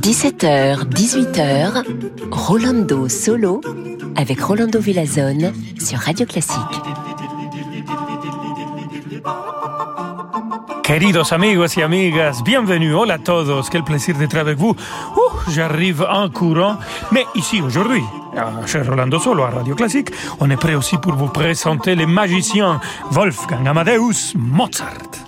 17h, 18h, Rolando Solo avec Rolando Villazone sur Radio Classique. Queridos amigos y amigas, bienvenue, hola a todos, quel plaisir d'être avec vous. Uh, J'arrive en courant, mais ici aujourd'hui, chez Rolando Solo à Radio Classique, on est prêt aussi pour vous présenter les magiciens Wolfgang Amadeus Mozart.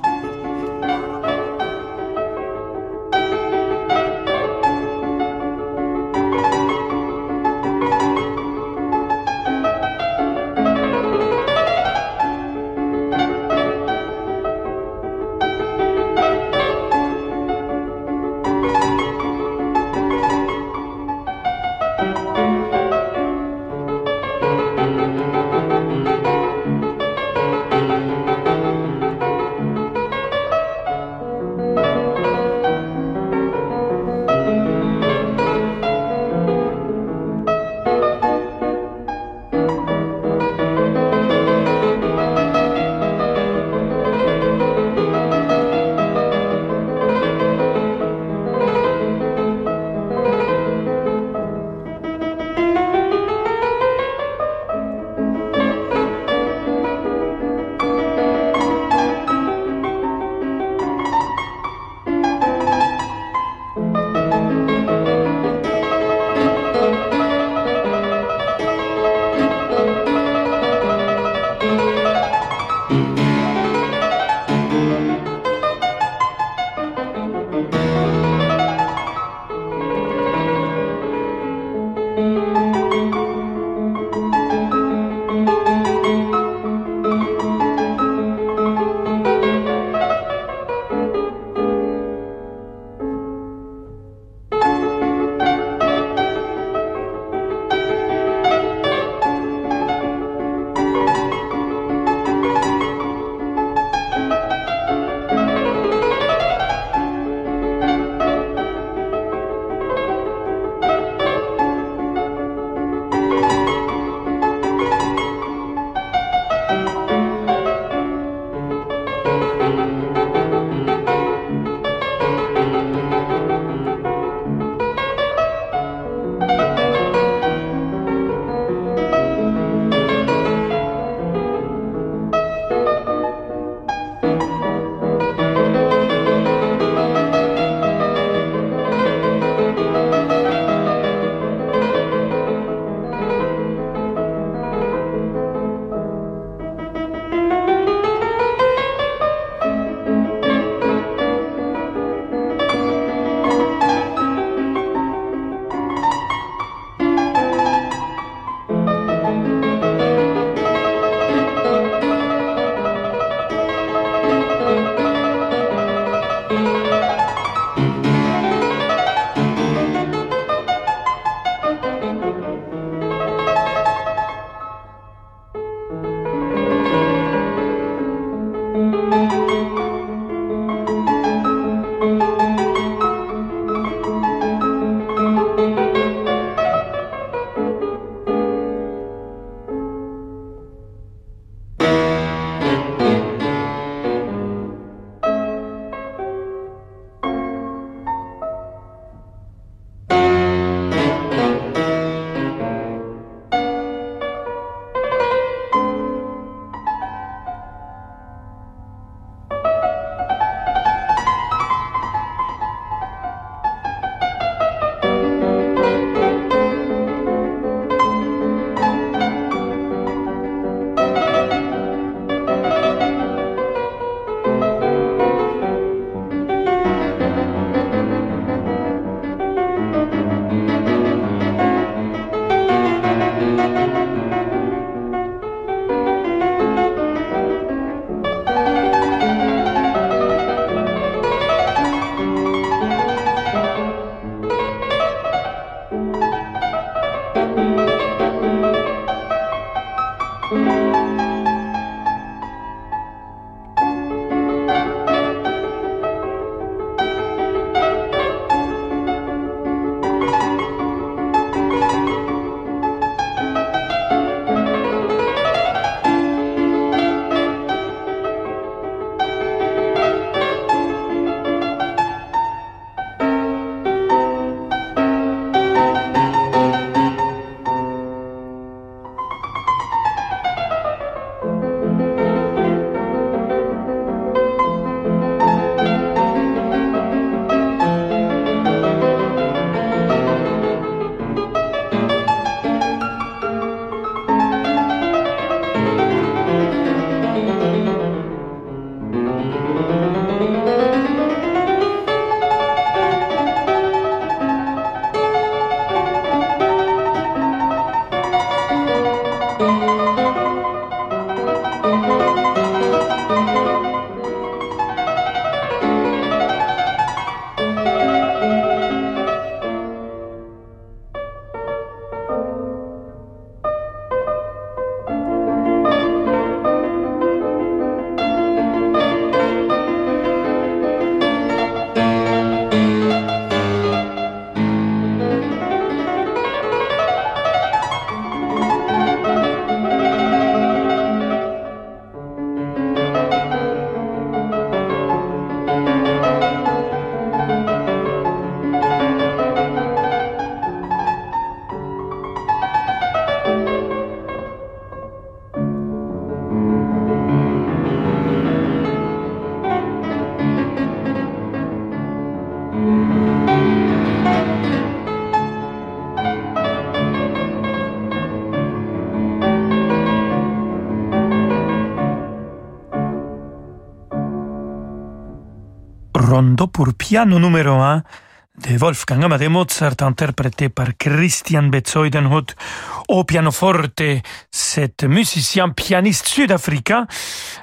Pour piano numéro 1 de Wolfgang Amadeus Mozart, interprété par Christian Bezoidenhut au pianoforte, cet musicien pianiste sud-africain.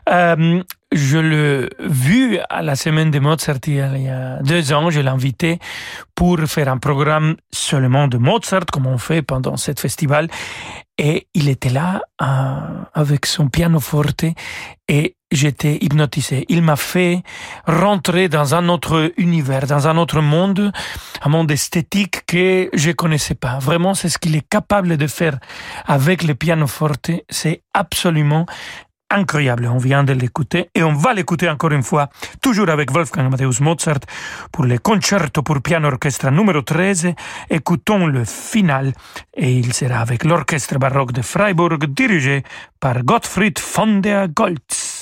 Euh, je l'ai vu à la semaine de Mozart il y a deux ans. Je l'ai invité pour faire un programme seulement de Mozart, comme on fait pendant ce festival. Et il était là euh, avec son pianoforte et j'étais hypnotisé. Il m'a fait rentrer dans un autre univers, dans un autre monde, un monde esthétique que je connaissais pas. Vraiment, c'est ce qu'il est capable de faire avec le pianoforte. C'est absolument incroyable. On vient de l'écouter et on va l'écouter encore une fois, toujours avec Wolfgang Amadeus Mozart pour le concerto pour piano orchestre numéro 13. Écoutons le final et il sera avec l'orchestre baroque de Freiburg dirigé par Gottfried von der Goltz.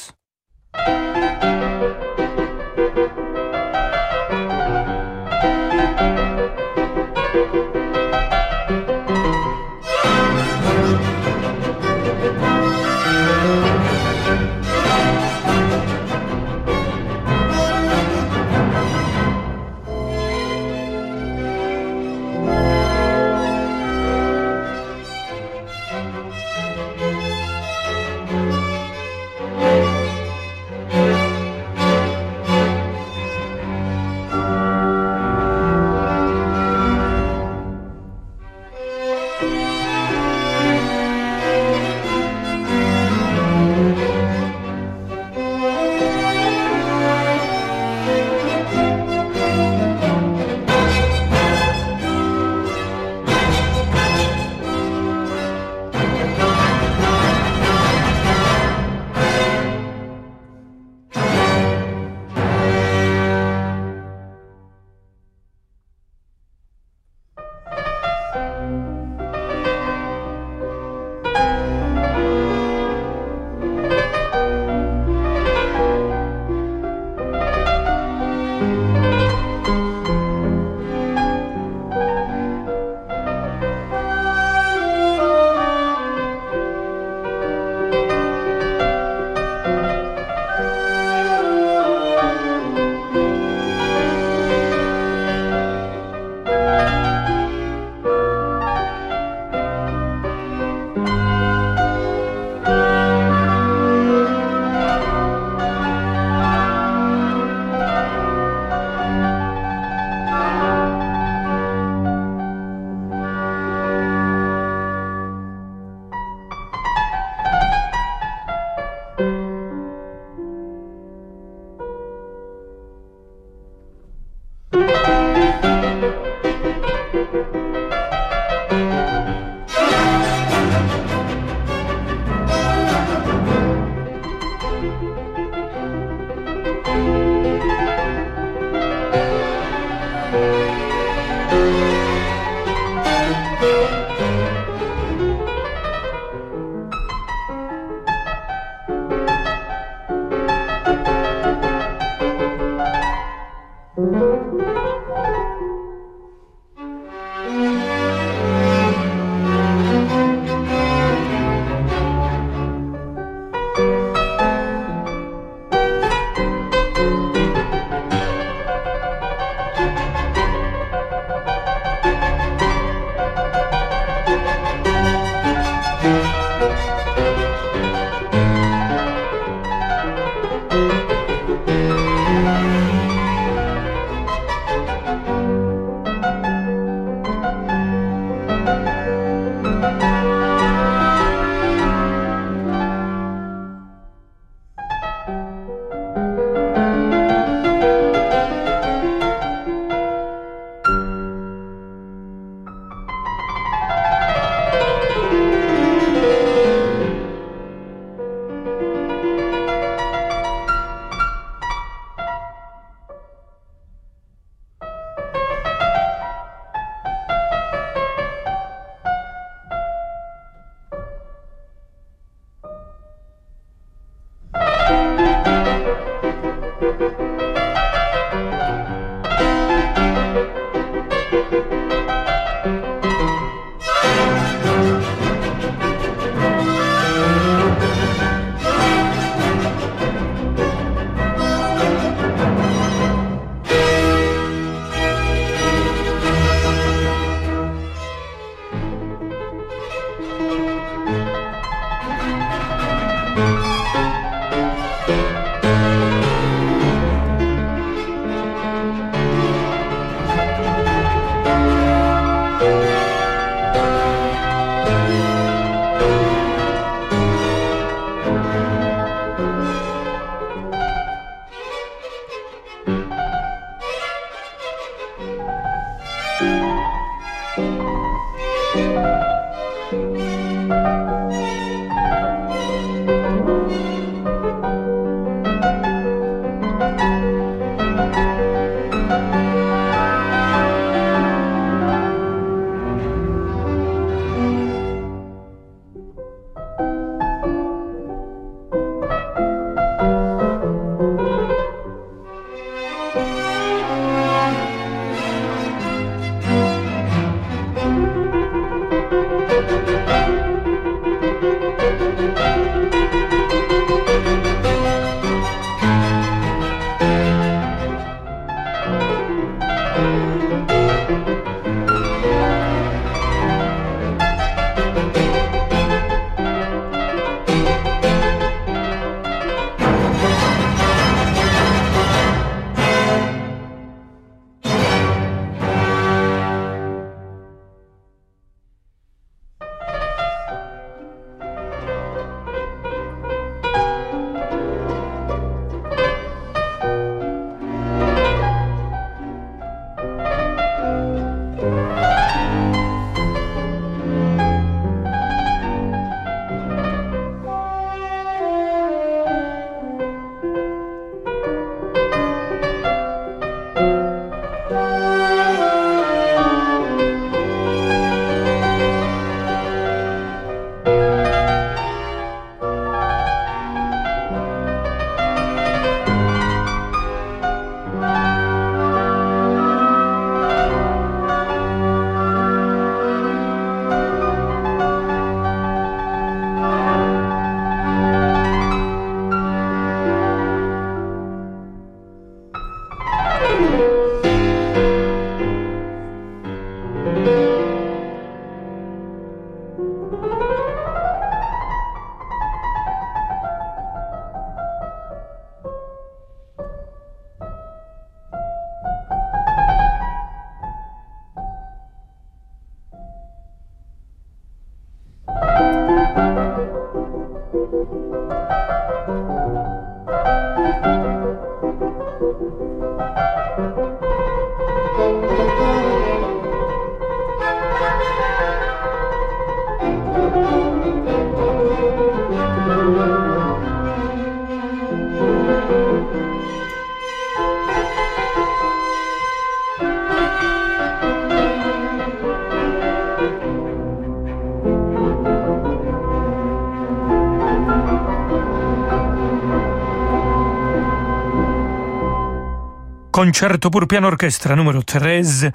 Concerto pour piano orchestre numéro 13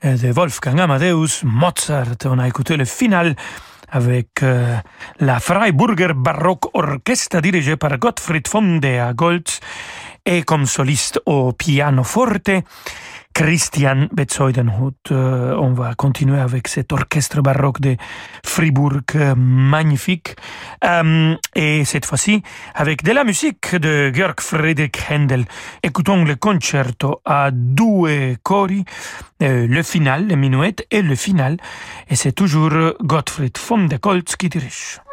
de Wolfgang Amadeus Mozart. On a écouté le avec euh, la Freiburger Baroque Orchestra dirigée par Gottfried von der Goltz et comme soliste au pianoforte Christian Bezoidenhut. Euh, on va continuer avec cet orchestre baroque de Fribourg euh, magnifique. Euh, et cette fois-ci, avec de la musique de Georg Friedrich Händel. Écoutons le concerto à deux cori, le final, le minuet et le final. Et c'est toujours Gottfried von der Goltz qui dirige.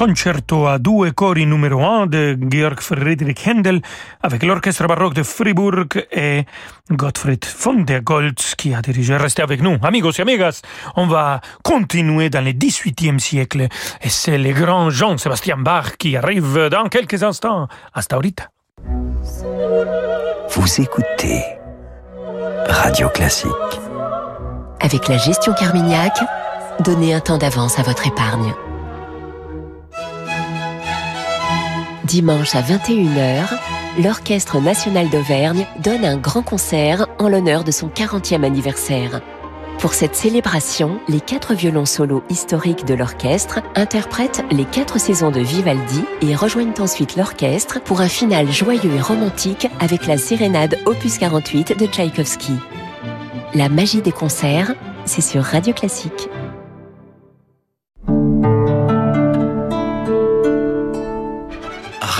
Concerto à deux cori numéro 1 de Georg Friedrich Händel avec l'orchestre baroque de Fribourg et Gottfried von der Goltz qui a dirigé. Restez avec nous. Amigos et amigas, on va continuer dans le 18e siècle et c'est le grand Jean-Sébastien Bach qui arrive dans quelques instants. Hasta ahorita. Vous écoutez Radio Classique. Avec la gestion Carmignac, donnez un temps d'avance à votre épargne. Dimanche à 21h, l'Orchestre national d'Auvergne donne un grand concert en l'honneur de son 40e anniversaire. Pour cette célébration, les quatre violons solos historiques de l'orchestre interprètent les quatre saisons de Vivaldi et rejoignent ensuite l'orchestre pour un final joyeux et romantique avec la sérénade opus 48 de Tchaïkovski. La magie des concerts, c'est sur Radio Classique.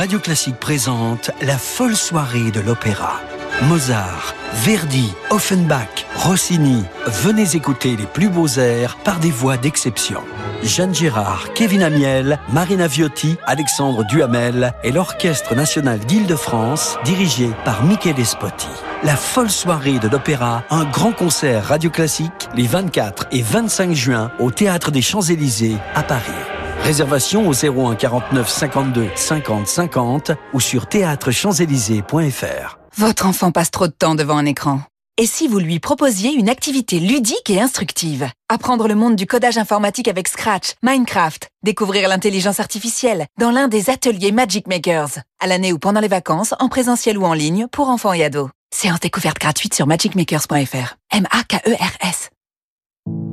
Radio Classique présente la folle soirée de l'opéra. Mozart, Verdi, Offenbach, Rossini, venez écouter les plus beaux airs par des voix d'exception. Jeanne Gérard, Kevin Amiel, Marina Viotti, Alexandre Duhamel et l'Orchestre national d'Île-de-France, dirigé par Michele Despotti. La folle soirée de l'opéra, un grand concert radio classique les 24 et 25 juin au Théâtre des Champs-Élysées à Paris. Réservation au 01 49 52 50 50 ou sur théâtrechamps-élysées.fr. Votre enfant passe trop de temps devant un écran. Et si vous lui proposiez une activité ludique et instructive? Apprendre le monde du codage informatique avec Scratch, Minecraft, découvrir l'intelligence artificielle dans l'un des ateliers Magic Makers, à l'année ou pendant les vacances, en présentiel ou en ligne, pour enfants et ados. Séance découverte gratuite sur magicmakers.fr. M-A-K-E-R-S.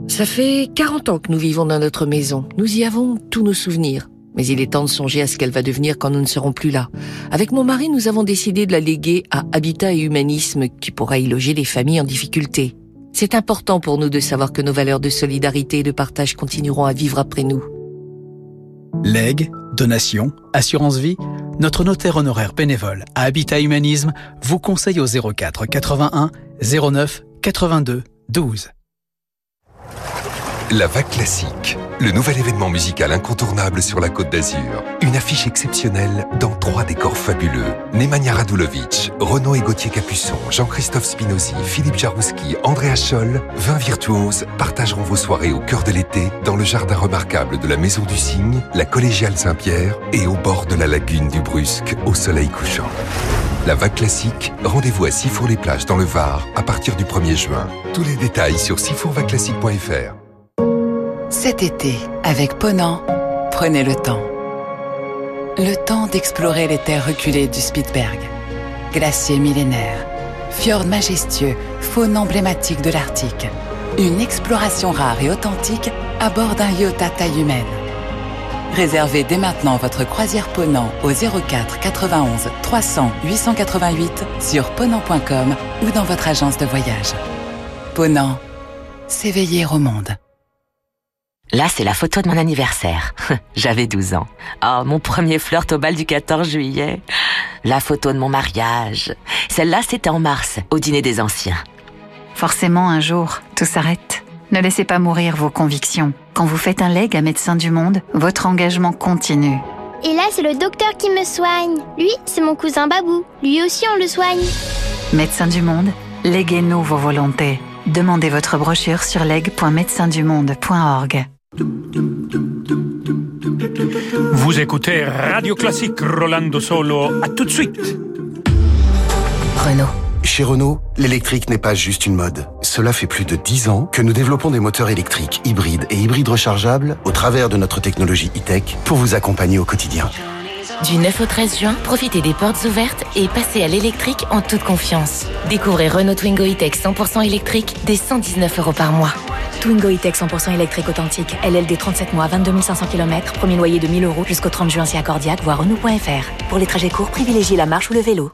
Ça fait 40 ans que nous vivons dans notre maison. Nous y avons tous nos souvenirs. Mais il est temps de songer à ce qu'elle va devenir quand nous ne serons plus là. Avec mon mari, nous avons décidé de la léguer à Habitat et Humanisme qui pourra y loger les familles en difficulté. C'est important pour nous de savoir que nos valeurs de solidarité et de partage continueront à vivre après nous. Legs, donations, assurance vie, notre notaire honoraire bénévole à Habitat Humanisme vous conseille au 04 81 09 82 12. La Vague Classique, le nouvel événement musical incontournable sur la Côte d'Azur. Une affiche exceptionnelle dans trois décors fabuleux. Nemanja Radulovic, Renaud et Gauthier Capuçon, Jean-Christophe Spinozzi, Philippe Jarouski, Andrea Scholl, 20 virtuoses partageront vos soirées au cœur de l'été dans le jardin remarquable de la Maison du Cygne, la Collégiale Saint-Pierre et au bord de la lagune du Brusque au soleil couchant. La vague classique, rendez-vous à Sifour-les-Plages dans le Var à partir du 1er juin. Tous les détails sur sifourvaclassique.fr. Cet été, avec Ponant, prenez le temps. Le temps d'explorer les terres reculées du Spitzberg. Glacier millénaire, fjord majestueux, faune emblématique de l'Arctique. Une exploration rare et authentique à bord d'un yacht à taille humaine. Réservez dès maintenant votre croisière Ponant au 04 91 300 888 sur ponant.com ou dans votre agence de voyage. Ponant, s'éveiller au monde. Là, c'est la photo de mon anniversaire. J'avais 12 ans. Oh, mon premier flirt au bal du 14 juillet. La photo de mon mariage. Celle-là, c'était en mars, au dîner des anciens. Forcément, un jour, tout s'arrête. Ne laissez pas mourir vos convictions. Quand vous faites un leg à Médecins du Monde, votre engagement continue. Et là, c'est le docteur qui me soigne. Lui, c'est mon cousin Babou. Lui aussi, on le soigne. Médecins du Monde, léguez-nous vos volontés. Demandez votre brochure sur leg.médecindumonde.org. Vous écoutez Radio Classique Rolando Solo. À tout de suite. Renault. Chez Renault, l'électrique n'est pas juste une mode. Cela fait plus de 10 ans que nous développons des moteurs électriques, hybrides et hybrides rechargeables au travers de notre technologie e-tech pour vous accompagner au quotidien. Du 9 au 13 juin, profitez des portes ouvertes et passez à l'électrique en toute confiance. Découvrez Renault Twingo E-Tech 100% électrique dès 119 euros par mois. Twingo E-Tech 100% électrique authentique. LLD 37 mois, 22 500 km. Premier loyer de 1000 euros jusqu'au 30 juin si accordiaque, voire Renault.fr. Pour les trajets courts, privilégiez la marche ou le vélo.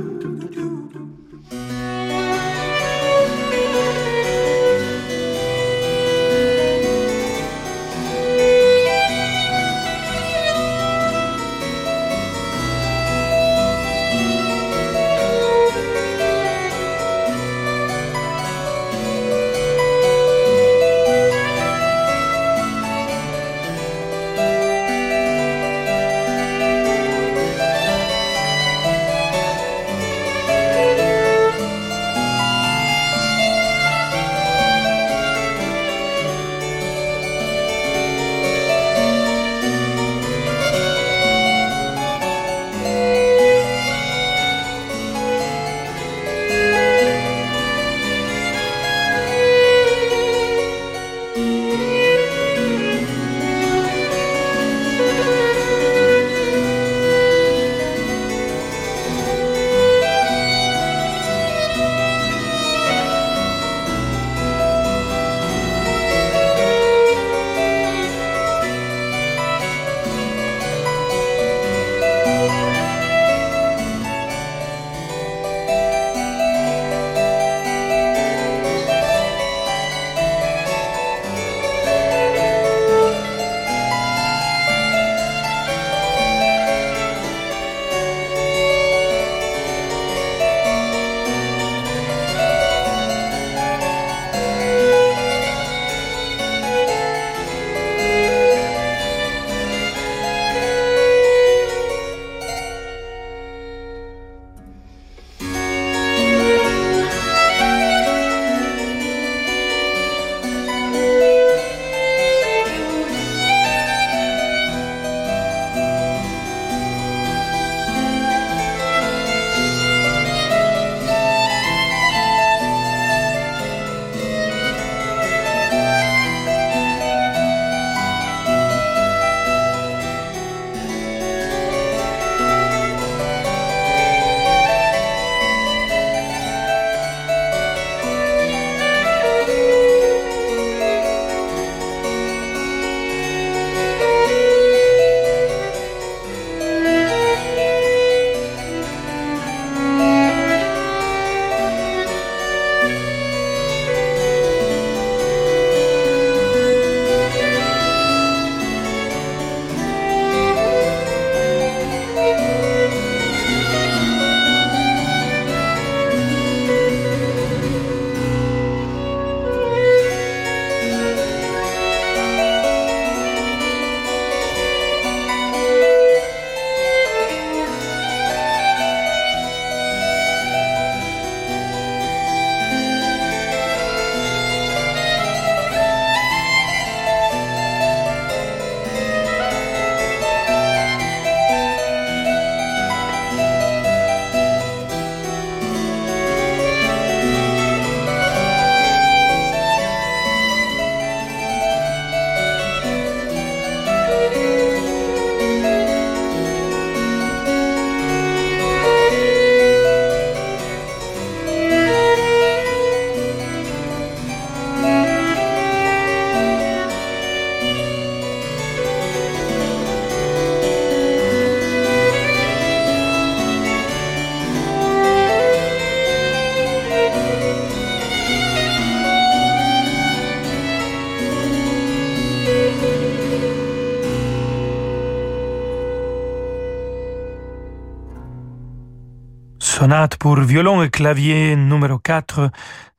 Pour violon et clavier numéro 4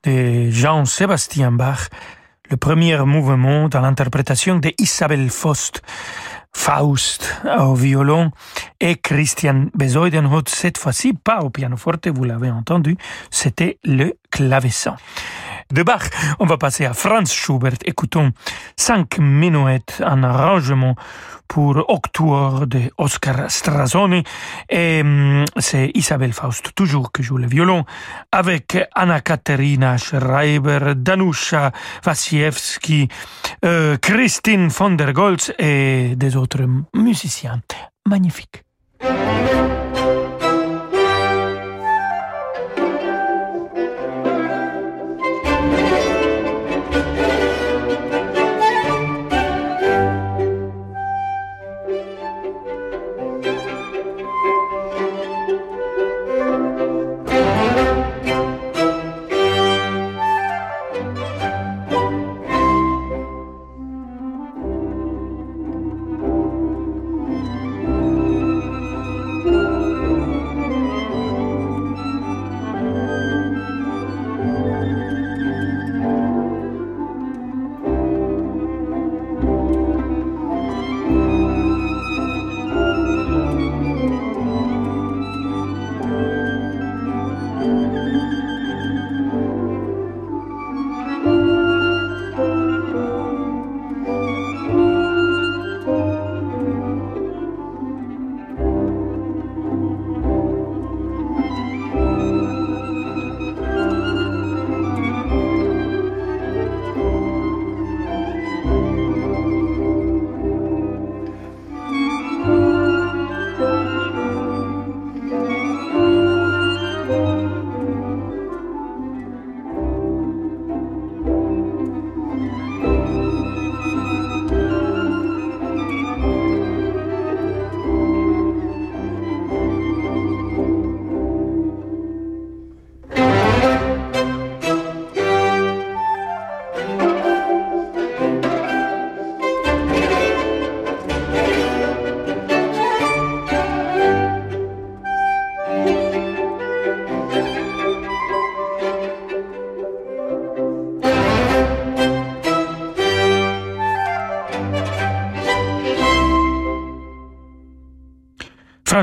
de Jean-Sébastien Bach, le premier mouvement dans l'interprétation de Isabelle Faust, Faust au violon et Christian Besoidenhout, cette fois-ci pas au pianoforte, vous l'avez entendu, c'était le clavecin de Bach. On va passer à Franz Schubert. Écoutons cinq minuets en arrangement pour Octuor de Oscar Strazoni et hum, c'est Isabelle Faust toujours qui joue le violon avec Anna Katerina Schreiber, Danusha Wasiewski, euh, Christine von der Goltz et des autres musiciens magnifiques.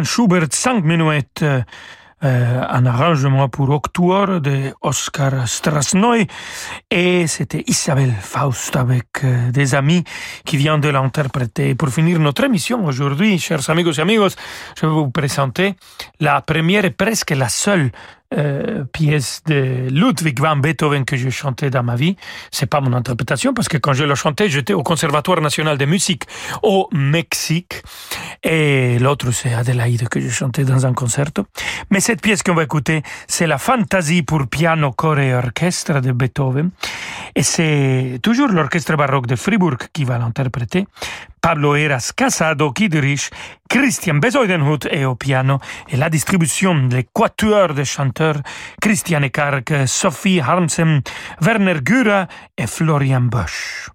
Schubert, cinq minutes, euh, un arrangement pour Octuor de Oscar Strasnoy et c'était Isabelle Faust avec euh, des amis qui viennent de l'interpréter. Pour finir notre émission aujourd'hui, chers amigos et amigos, je vais vous présenter la première et presque la seule euh, pièce de Ludwig van Beethoven que j'ai chanté dans ma vie. C'est pas mon interprétation parce que quand je l'ai chanté, j'étais au Conservatoire national de musique au Mexique et l'autre c'est Adélaïde que j'ai chanté dans un concerto. Mais cette pièce qu'on va écouter, c'est la Fantasie pour piano, corps et orchestre de Beethoven et c'est toujours l'orchestre baroque de Fribourg qui va l'interpréter. Pablo Eras Casado qui dirige, Christian Besoidenhut est au piano et la distribution, les quatuors de chanteurs Christian Ekark, Sophie Harmsen, Werner Gura et Florian Bosch.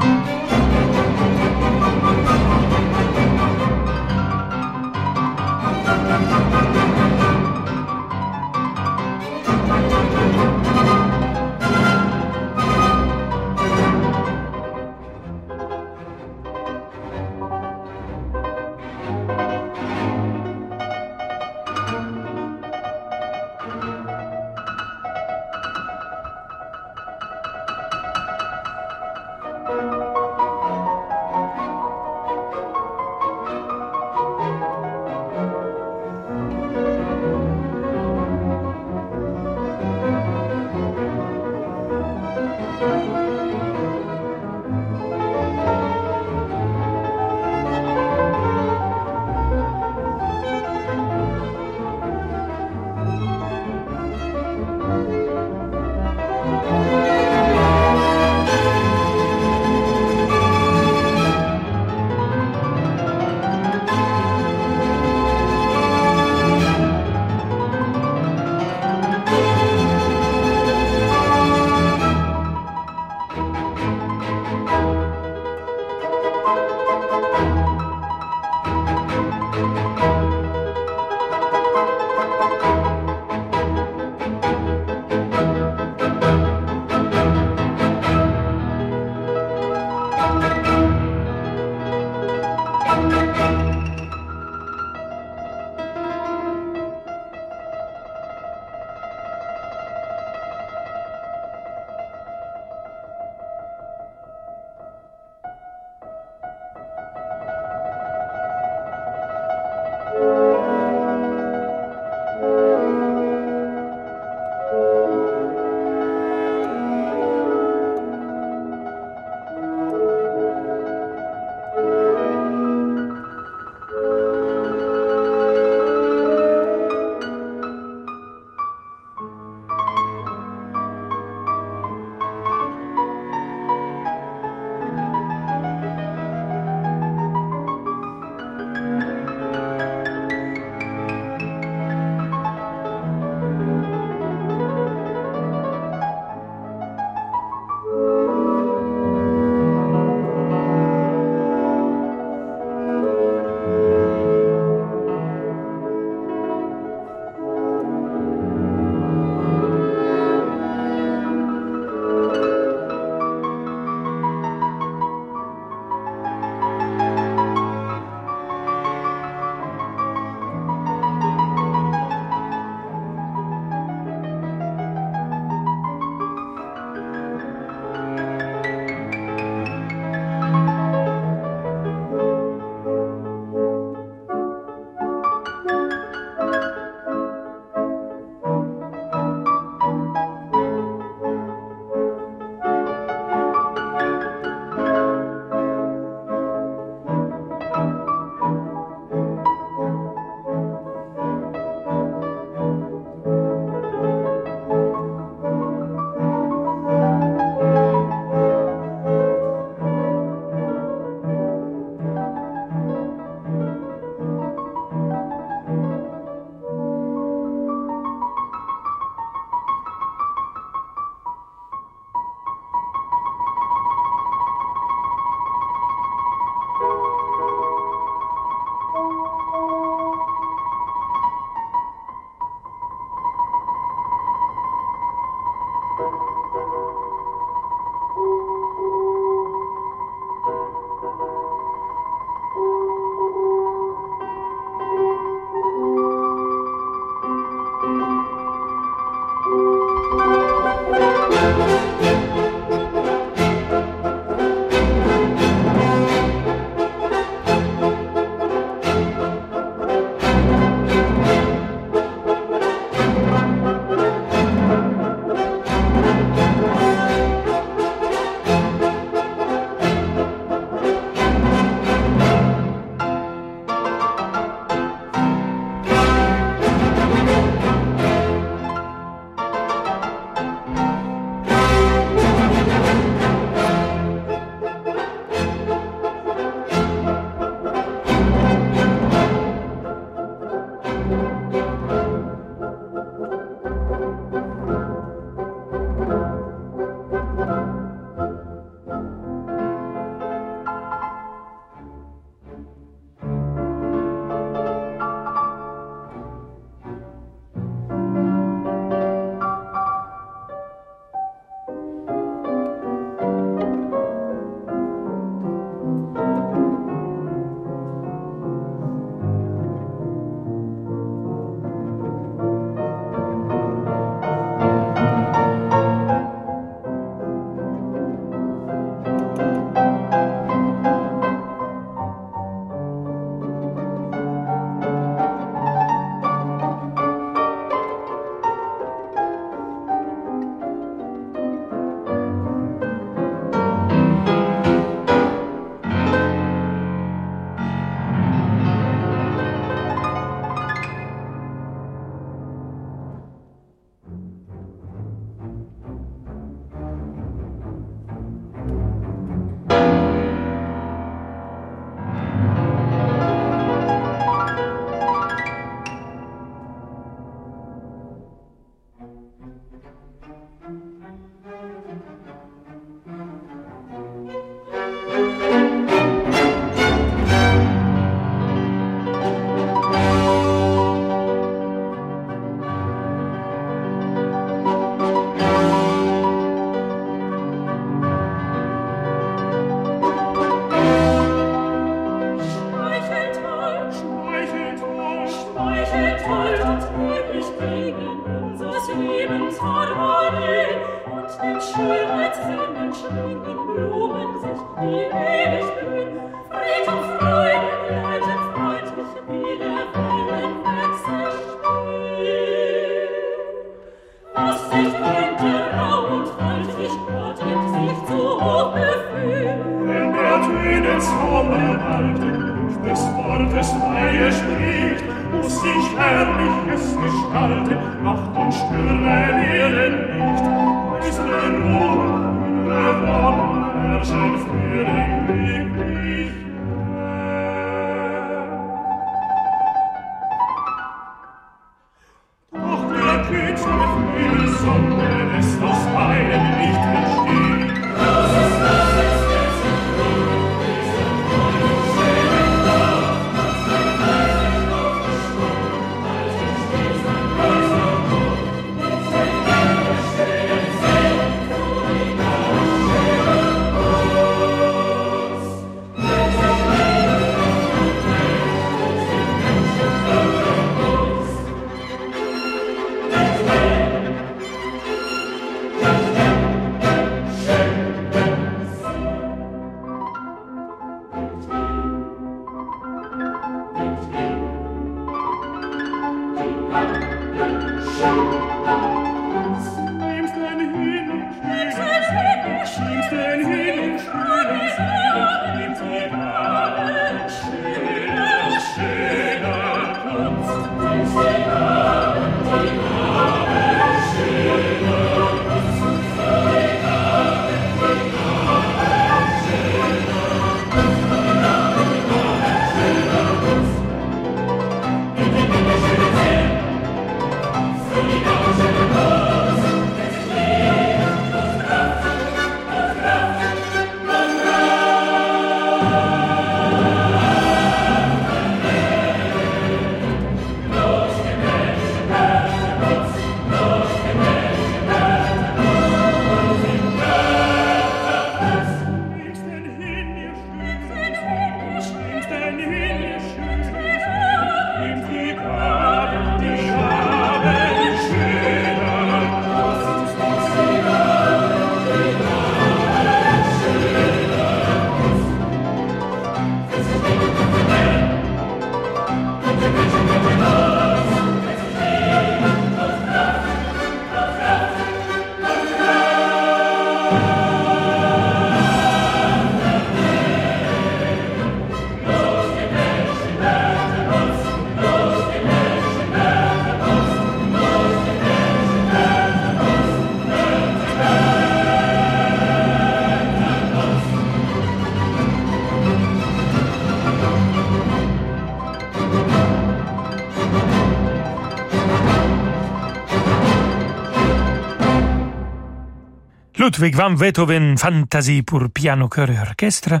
Ludwig van Beethoven, Fantasie pour piano, chœur et orchestre,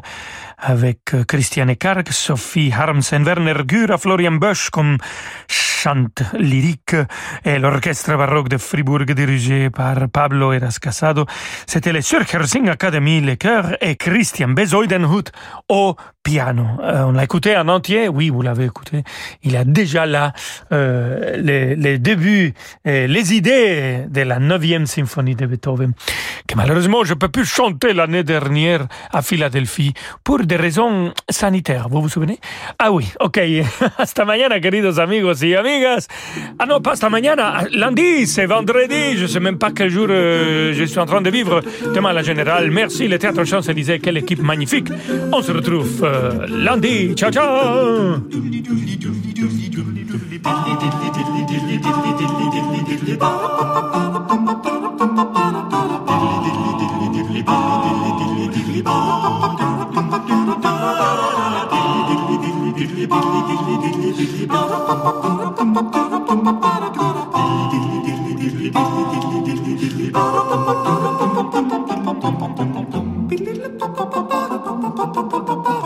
avec euh, Christiane Karg, Sophie Harmsen, Werner Gura, Florian Bosch comme chante lyrique et l'orchestre baroque de Fribourg dirigé par Pablo Eras Casado. C'était les Surkersing Academy, les chœurs et Christian Bezoidenhut au piano. Euh, on l'a écouté en entier, oui, vous l'avez écouté. Il a déjà là euh, les, débuts, et les idées de la neuvième symphonie de Beethoven, malheureusement je peux plus chanter l'année dernière à Philadelphie pour des raisons sanitaires. Vous vous souvenez? Ah oui, ok. Hasta mañana, queridos amigos y amigas. Ah non, pas hasta mañana. Lundi, c'est vendredi. Je sais même pas quel jour euh, je suis en train de vivre. Demain, la générale. Merci, le Théâtre Champs-Élysées. Quelle équipe magnifique. On se retrouve euh, lundi. Ciao, ciao. Ba ba ba ba ba